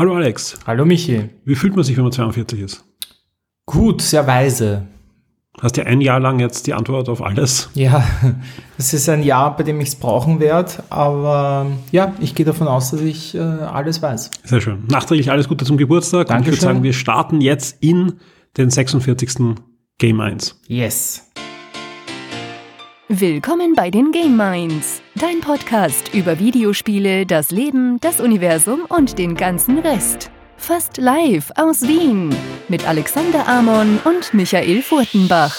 Hallo Alex. Hallo Michi. Wie fühlt man sich, wenn man 42 ist? Gut, sehr weise. Hast ja ein Jahr lang jetzt die Antwort auf alles? Ja, es ist ein Jahr, bei dem ich es brauchen werde, aber ja, ich gehe davon aus, dass ich äh, alles weiß. Sehr schön. Nachträglich alles Gute zum Geburtstag. Dankeschön. Und ich würde sagen, wir starten jetzt in den 46. Game 1. Yes. Willkommen bei den Game Minds, dein Podcast über Videospiele, das Leben, das Universum und den ganzen Rest. Fast live aus Wien mit Alexander Amon und Michael Furtenbach.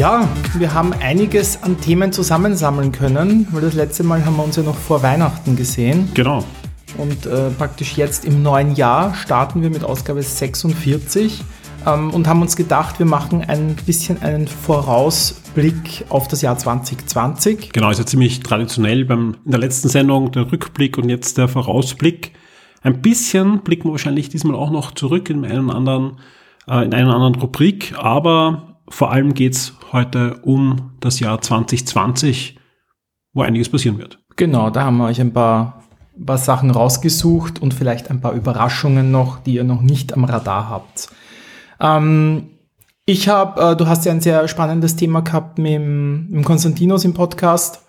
Ja, wir haben einiges an Themen zusammensammeln können, weil das letzte Mal haben wir uns ja noch vor Weihnachten gesehen. Genau. Und äh, praktisch jetzt im neuen Jahr starten wir mit Ausgabe 46 ähm, und haben uns gedacht, wir machen ein bisschen einen Vorausblick auf das Jahr 2020. Genau, ist ja ziemlich traditionell beim, in der letzten Sendung der Rückblick und jetzt der Vorausblick. Ein bisschen blicken wir wahrscheinlich diesmal auch noch zurück in einen anderen, äh, in einer anderen Rubrik, aber vor allem geht's heute um das Jahr 2020, wo einiges passieren wird. Genau, da haben wir euch ein paar, paar Sachen rausgesucht und vielleicht ein paar Überraschungen noch, die ihr noch nicht am Radar habt. Ähm, ich habe, äh, du hast ja ein sehr spannendes Thema gehabt mit, mit Konstantinos im Podcast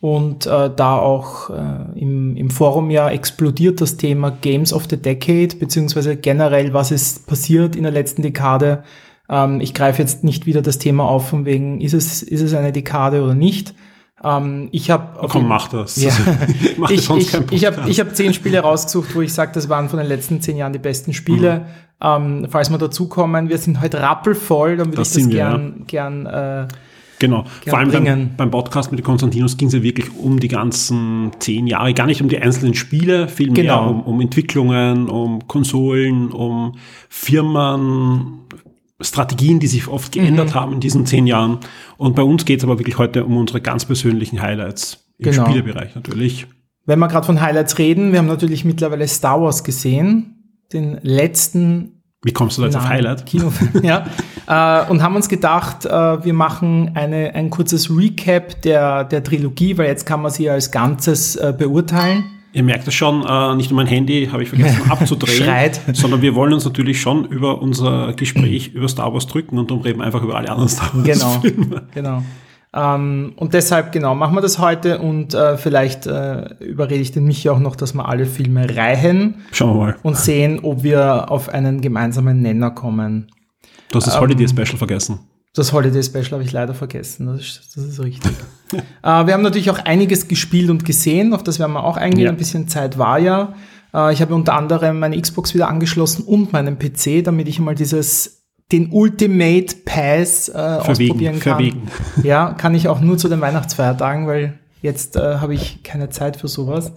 und äh, da auch äh, im, im Forum ja explodiert das Thema Games of the Decade, beziehungsweise generell, was ist passiert in der letzten Dekade. Ähm, ich greife jetzt nicht wieder das Thema auf, von wegen, ist es, ist es eine Dekade oder nicht. Ähm, ich habe Komm, mach das. ja. mach ich sonst ich, ich habe ich hab zehn Spiele rausgesucht, wo ich sage, das waren von den letzten zehn Jahren die besten Spiele. Mhm. Ähm, falls wir dazukommen, wir sind heute rappelvoll, dann würde ich das wir, gern, gern äh, Genau. Vor allem beim, beim Podcast mit Konstantinos ging es ja wirklich um die ganzen zehn Jahre, gar nicht um die einzelnen Spiele, vielmehr Genau. um, um Entwicklungen, um Konsolen, um Firmen, Strategien, die sich oft geändert Mhm. haben in diesen zehn Jahren. Und bei uns geht es aber wirklich heute um unsere ganz persönlichen Highlights im Genau. Spielebereich natürlich. wenn wir gerade von Highlights reden, wir haben natürlich mittlerweile Star Wars gesehen, den letzten Wie kommst du da jetzt auf Highlight? Kinofilm, ja. Äh, und haben uns gedacht, äh, wir machen eine, ein kurzes Recap der, der Trilogie, weil jetzt kann man sie als Ganzes äh, beurteilen. Ihr merkt es schon, äh, nicht nur mein Handy habe ich vergessen abzudrehen, sondern wir wollen uns natürlich schon über unser Gespräch über Star Wars drücken und darum reden wir einfach über alle anderen Star Wars Genau, Filme. genau. Ähm, und deshalb, genau, machen wir das heute und äh, vielleicht äh, überrede ich den Michi auch noch, dass wir alle Filme reihen Schauen wir mal. und sehen, ob wir auf einen gemeinsamen Nenner kommen. Du hast das Ähm, Holiday Special vergessen. Das Holiday Special habe ich leider vergessen, das ist, das ist richtig. äh, wir haben natürlich auch einiges gespielt und gesehen, auf das werden wir auch eingehen, Ja. ein bisschen Zeit war ja. Äh, ich habe unter anderem meine Xbox wieder angeschlossen und meinen PC, damit ich mal dieses den Ultimate Pass äh, ausprobieren kann. verwegen. Ja, kann ich auch nur zu den Weihnachtsfeiertagen, weil jetzt äh, habe ich keine Zeit für sowas.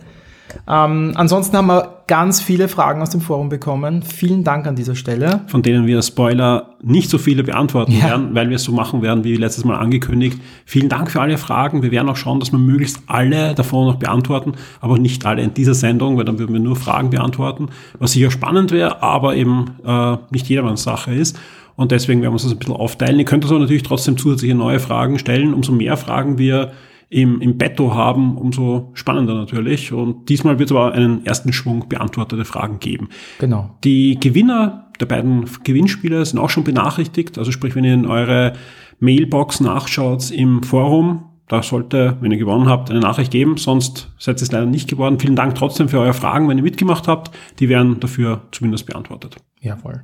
Ähm, ansonsten haben wir ganz viele Fragen aus dem Forum bekommen. Vielen Dank an dieser Stelle. Von denen wir Spoiler nicht so viele beantworten Ja. werden, weil wir es so machen werden, wie letztes Mal angekündigt. Vielen Dank für alle Fragen. Wir werden auch schauen, dass wir möglichst alle davon noch beantworten, aber nicht alle in dieser Sendung, weil dann würden wir nur Fragen beantworten, was sicher spannend wäre, aber eben äh, nicht jedermanns Sache ist. Und deswegen werden wir uns das ein bisschen aufteilen. Ihr könnt uns aber natürlich trotzdem zusätzliche neue Fragen stellen. Umso mehr Fragen wir im, im Betto haben, umso spannender natürlich. Und diesmal wird es aber einen ersten Schwung beantwortete Fragen geben. Genau. Die Gewinner der beiden Gewinnspiele sind auch schon benachrichtigt. Also sprich, wenn ihr in eure Mailbox nachschaut im Forum, da sollte, wenn ihr gewonnen habt, eine Nachricht geben. Sonst seid ihr es leider nicht geworden. Vielen Dank trotzdem für eure Fragen, wenn ihr mitgemacht habt. Die werden dafür zumindest beantwortet. Jawohl.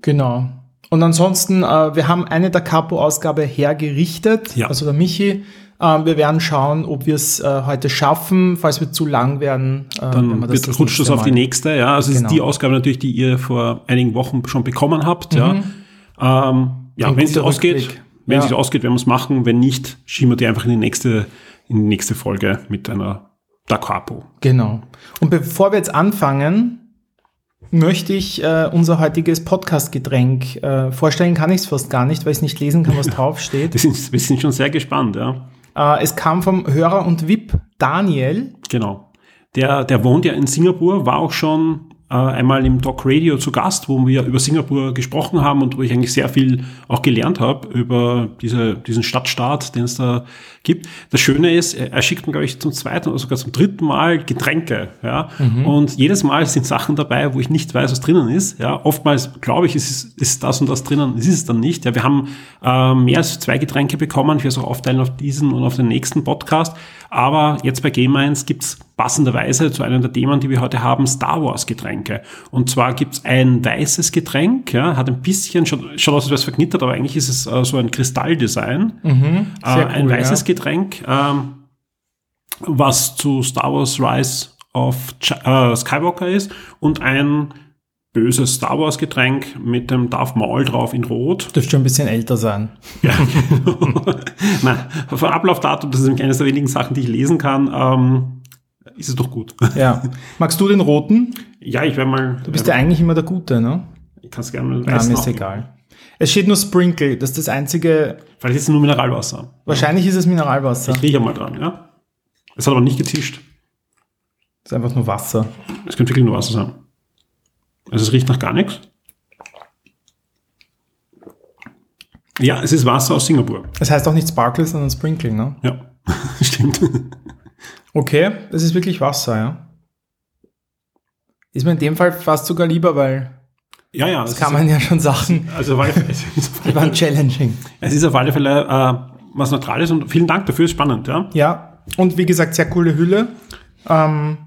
Genau. Und ansonsten, äh, wir haben eine der Capo-Ausgabe hergerichtet, Ja. also der Michi. Äh, wir werden schauen, ob wir es äh, heute schaffen. Falls wir zu lang werden, äh, Dann wir wird, das rutscht das auf die nächste. Ja, also es Genau. ist die Ausgabe natürlich, die ihr vor einigen Wochen schon bekommen habt. Ja, ähm, ja wenn es ausgeht, wenn Ja. es ausgeht, werden wir es machen. Wenn nicht, schieben wir die einfach in die nächste, in die nächste Folge mit einer Da Capo. Genau. Und bevor wir jetzt anfangen, möchte ich äh, unser heutiges Podcast-Getränk äh, vorstellen. Kann ich es fast gar nicht, weil ich es nicht lesen kann, was draufsteht. Wir sind, wir sind schon sehr gespannt, ja. Äh, es kam vom Hörer und VIP Daniel. Genau. Der, der wohnt ja in Singapur, war auch schon einmal im Doc Radio zu Gast, wo wir über Singapur gesprochen haben und wo ich eigentlich sehr viel auch gelernt habe über diese, diesen Stadtstaat, den es da gibt. Das Schöne ist, er schickt mir, glaube ich, zum zweiten oder sogar zum dritten Mal Getränke. Ja? Mhm. Und jedes Mal sind Sachen dabei, wo ich nicht weiß, was drinnen ist. Ja? Oftmals glaube ich, ist, ist das und das drinnen, ist es dann nicht. Ja? Wir haben äh, mehr als zwei Getränke bekommen. Ich werde es auch aufteilen auf diesen und auf den nächsten Podcast. Aber jetzt bei Game 1 gibt's passenderweise zu einem der Themen, die wir heute haben, Star Wars Getränke. Und zwar gibt's ein weißes Getränk, ja, hat ein bisschen, schaut, schaut aus, es verknittert, aber eigentlich ist es äh, so ein Kristalldesign. Mhm, äh, ein weißes ja. Getränk, ähm, was zu Star Wars Rise of Ch äh, Skywalker ist und ein böses Star Wars Getränk mit dem Darth Maul drauf in Rot. Dürfte schon ein bisschen älter sein. Ja. Nein, von Ablaufdatum, das ist nämlich eines der wenigen Sachen, die ich lesen kann, ähm, ist es doch gut. Ja. Magst du den roten? Ja, ich werde mal. Du bist ja eigentlich immer der Gute, ne? Ich kann es gerne mal mir ist egal. Es steht nur Sprinkle, das ist das einzige. Vielleicht ist es nur Mineralwasser. Wahrscheinlich ist es Mineralwasser. Ich rieche mal dran, ja. Es hat aber nicht getischt. Es ist einfach nur Wasser. Es könnte wirklich nur Wasser sein. Also es riecht nach gar nichts. Ja, es ist Wasser aus Singapur. Es heißt auch nicht Sparkle, sondern Sprinkling, ne? Ja, stimmt. Okay, es ist wirklich Wasser, ja. Ist mir in dem Fall fast sogar lieber, weil ja, ja, das kann man ja schon sagen. Also weil, die waren challenging. Es ist auf alle Fälle äh, was Neutrales und vielen Dank dafür, ist spannend, ja. Ja, und wie gesagt, sehr coole Hülle. Ähm,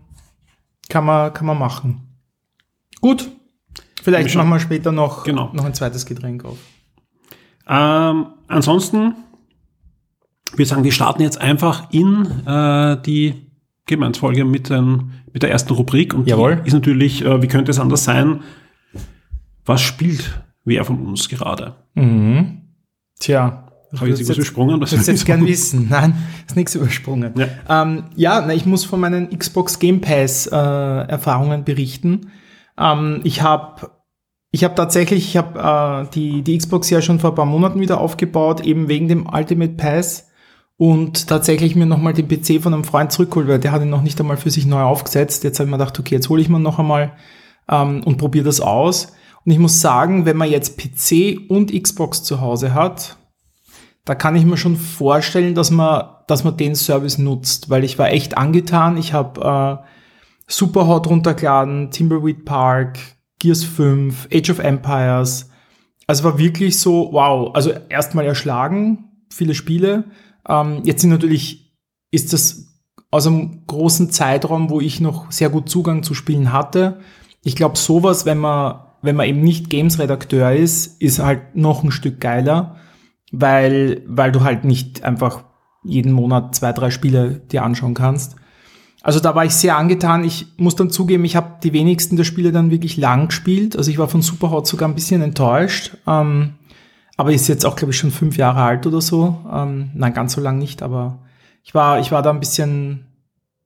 kann, man, kann man machen. Gut, vielleicht machen wir später noch, genau. noch ein zweites Getränk auf. Ähm, ansonsten, wir sagen, wir starten jetzt einfach in äh, die Gemeinsfolge mit, ähm, mit der ersten Rubrik. Und Jawohl. die ist natürlich, äh, wie könnte es anders sein, was spielt wer von uns gerade? Mhm. Tja. Habe ich jetzt übersprungen? Das würde jetzt gern wissen. Nein, ist nichts übersprungen. Ja, ähm, ja na, ich muss von meinen Xbox Game Pass äh, Erfahrungen berichten. Ähm, ich habe ich hab tatsächlich, ich habe äh, die, die Xbox ja schon vor ein paar Monaten wieder aufgebaut, eben wegen dem Ultimate Pass und tatsächlich mir nochmal den PC von einem Freund zurückgeholt, weil der hat ihn noch nicht einmal für sich neu aufgesetzt. Jetzt habe ich mir gedacht, okay, jetzt hole ich mir noch einmal ähm, und probiere das aus. Und ich muss sagen, wenn man jetzt PC und Xbox zu Hause hat, da kann ich mir schon vorstellen, dass man, dass man den Service nutzt, weil ich war echt angetan. Ich habe äh, Superhot runtergeladen, Timberweed Park, Gears 5, Age of Empires. Also war wirklich so, wow, also erstmal erschlagen, viele Spiele. Ähm, jetzt sind natürlich, ist das aus einem großen Zeitraum, wo ich noch sehr gut Zugang zu Spielen hatte. Ich glaube, sowas, wenn man, wenn man eben nicht Games-Redakteur ist, ist halt noch ein Stück geiler, weil, weil du halt nicht einfach jeden Monat zwei, drei Spiele dir anschauen kannst. Also da war ich sehr angetan. Ich muss dann zugeben, ich habe die wenigsten der Spiele dann wirklich lang gespielt. Also ich war von Superhot sogar ein bisschen enttäuscht. Ähm, aber ist jetzt auch, glaube ich, schon fünf Jahre alt oder so. Ähm, nein, ganz so lang nicht, aber ich war, ich war da ein bisschen,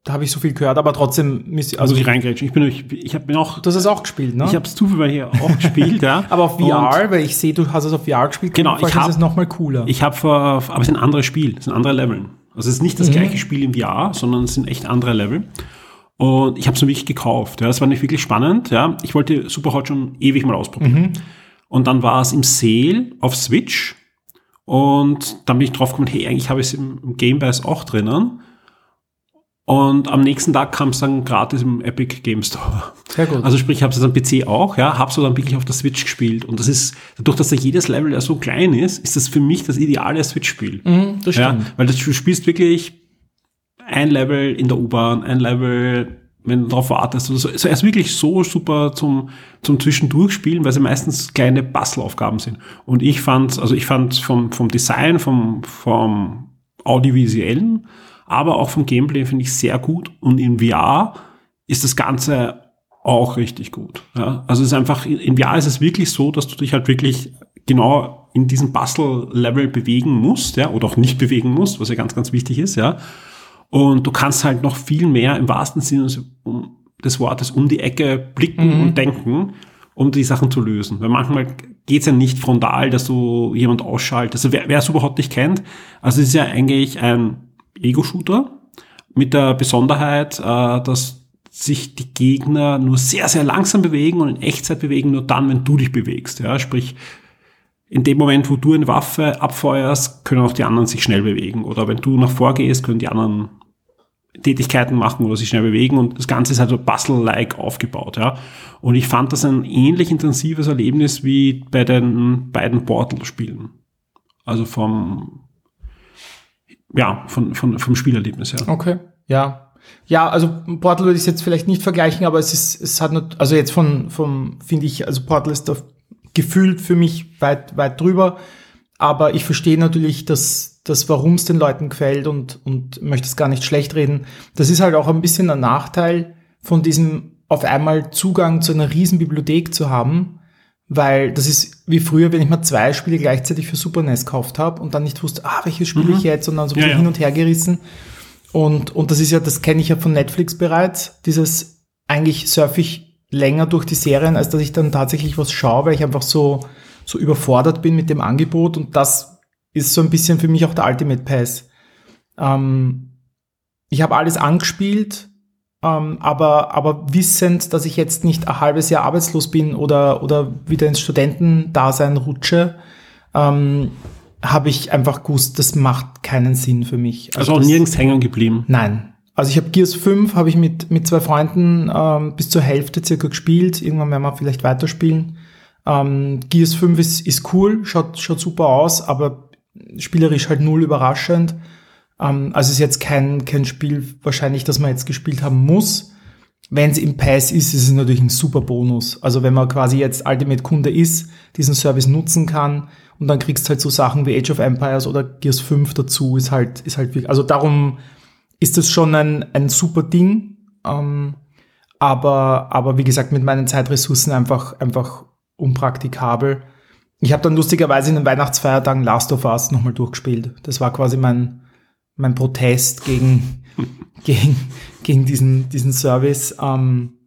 da habe ich so viel gehört, aber trotzdem also, also ich reingrätschen. Ich bin, ich, ich habe mir auch. Du hast es auch gespielt, ne? Ich habe es zufällig auch gespielt, ja. aber auf VR, Und weil ich sehe, du hast es auf VR gespielt. Genau, ich habe es noch mal cooler. Ich habe, aber es sind andere Spiel, es sind andere Level. Also es ist nicht das mhm. gleiche Spiel im VR, sondern es sind echt andere Level. Und ich habe es mir wirklich gekauft. Ja, das war nicht wirklich spannend. Ja, ich wollte Superhot schon ewig mal ausprobieren. Mhm. Und dann war es im Sale auf Switch. Und dann bin ich drauf gekommen, hey, eigentlich habe ich es im Game Pass auch drinnen. Und am nächsten Tag kam es dann gratis im Epic Game Store. Sehr gut. Also sprich, ich habe es am PC auch, ja, habe es dann wirklich auf der Switch gespielt. Und das ist, dadurch, dass da jedes Level ja so klein ist, ist das für mich das ideale Switch-Spiel. Mhm, das stimmt. Ja, weil du spielst wirklich ein Level in der U-Bahn, ein Level, wenn du darauf wartest. Also, also er ist wirklich so super zum, zum Zwischendurchspielen, weil sie meistens kleine Puzzleaufgaben sind. Und ich fand, also ich fand vom, vom Design, vom, vom Audiovisuellen, aber auch vom Gameplay finde ich sehr gut. Und in VR ist das Ganze auch richtig gut. Ja? Also es ist einfach, in VR ist es wirklich so, dass du dich halt wirklich genau in diesem Puzzle-Level bewegen musst, ja, oder auch nicht bewegen musst, was ja ganz, ganz wichtig ist, ja. Und du kannst halt noch viel mehr im wahrsten Sinne des Wortes um die Ecke blicken mhm. und denken, um die Sachen zu lösen. Weil manchmal geht's ja nicht frontal, dass du jemand ausschaltest. Also wer, wer es überhaupt nicht kennt, also es ist ja eigentlich ein Ego-Shooter mit der Besonderheit, äh, dass sich die Gegner nur sehr, sehr langsam bewegen und in Echtzeit bewegen, nur dann, wenn du dich bewegst. Ja, sprich, in dem Moment, wo du eine Waffe abfeuerst, können auch die anderen sich schnell bewegen. Oder wenn du nach vorgehst, können die anderen Tätigkeiten machen oder sich schnell bewegen und das Ganze ist halt so Puzzle-like aufgebaut, ja. Und ich fand das ein ähnlich intensives Erlebnis wie bei den beiden Portal-Spielen. Also vom, ja, von, von, vom Spielerlebnis her. Okay, ja. Ja, also Portal würde ich jetzt vielleicht nicht vergleichen, aber es ist, es hat also jetzt von, vom, finde ich, also Portal ist da gefühlt für mich weit, weit drüber. Aber ich verstehe natürlich, dass, dass warum es den Leuten gefällt und, und möchte es gar nicht schlecht reden. Das ist halt auch ein bisschen ein Nachteil von diesem auf einmal Zugang zu einer riesen Bibliothek zu haben, weil das ist wie früher, wenn ich mal zwei Spiele gleichzeitig für Super NES gekauft habe und dann nicht wusste, ah, welches spiele ich mhm. jetzt, und dann so ja, ja. hin und her gerissen. Und, und das ist ja, das kenne ich ja von Netflix bereits, dieses eigentlich surfe ich länger durch die Serien, als dass ich dann tatsächlich was schaue, weil ich einfach so, so überfordert bin mit dem Angebot und das ist so ein bisschen für mich auch der Ultimate Pass. Ähm, ich habe alles angespielt, ähm, aber, aber wissend, dass ich jetzt nicht ein halbes Jahr arbeitslos bin oder, oder wieder ins Studentendasein rutsche, ähm, habe ich einfach gewusst, das macht keinen Sinn für mich. Also, also auch nirgends hängen geblieben? Nein. Also ich habe Gears 5 habe ich mit, mit zwei Freunden ähm, bis zur Hälfte circa gespielt. Irgendwann werden wir vielleicht weiterspielen. Ähm, Gears 5 ist, ist cool, schaut, schaut super aus, aber spielerisch halt null überraschend. Ähm, also ist jetzt kein, kein Spiel wahrscheinlich, das man jetzt gespielt haben muss. Wenn es im Pass ist, ist es natürlich ein super Bonus. Also wenn man quasi jetzt Ultimate-Kunde ist, diesen Service nutzen kann und dann kriegst halt so Sachen wie Age of Empires oder Gears 5 dazu, ist halt, ist halt wirklich, also darum ist das schon ein, ein super Ding. Ähm, aber, aber wie gesagt, mit meinen Zeitressourcen einfach, einfach unpraktikabel. Ich habe dann lustigerweise in den Weihnachtsfeiertagen Last of Us nochmal durchgespielt. Das war quasi mein, mein Protest gegen, gegen, gegen diesen, diesen Service. Ähm,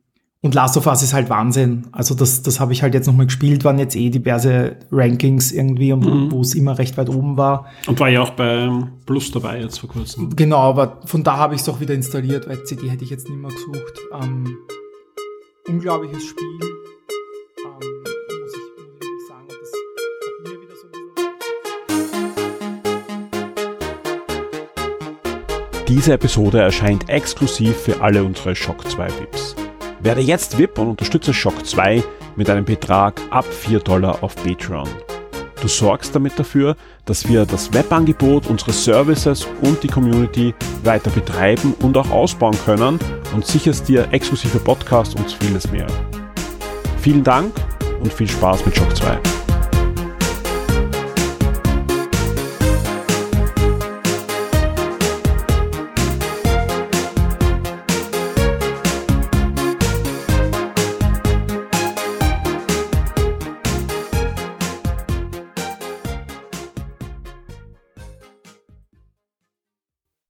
und Last of Us ist halt Wahnsinn. Also das, das habe ich halt jetzt nochmal gespielt, waren jetzt eh diverse Rankings irgendwie, mhm. wo es immer recht weit oben war. Und war ja auch bei Plus dabei jetzt vor kurzem. Genau, aber von da habe ich es auch wieder installiert, weil CD hätte ich jetzt nicht mehr gesucht. Ähm, unglaubliches Spiel. Ähm, Diese Episode erscheint exklusiv für alle unsere Shock 2 VIPs. Werde jetzt VIP und unterstütze Shock 2 mit einem Betrag ab 4 Dollar auf Patreon. Du sorgst damit dafür, dass wir das Webangebot, unsere Services und die Community weiter betreiben und auch ausbauen können und sicherst dir exklusive Podcasts und vieles mehr. Vielen Dank und viel Spaß mit Shock 2.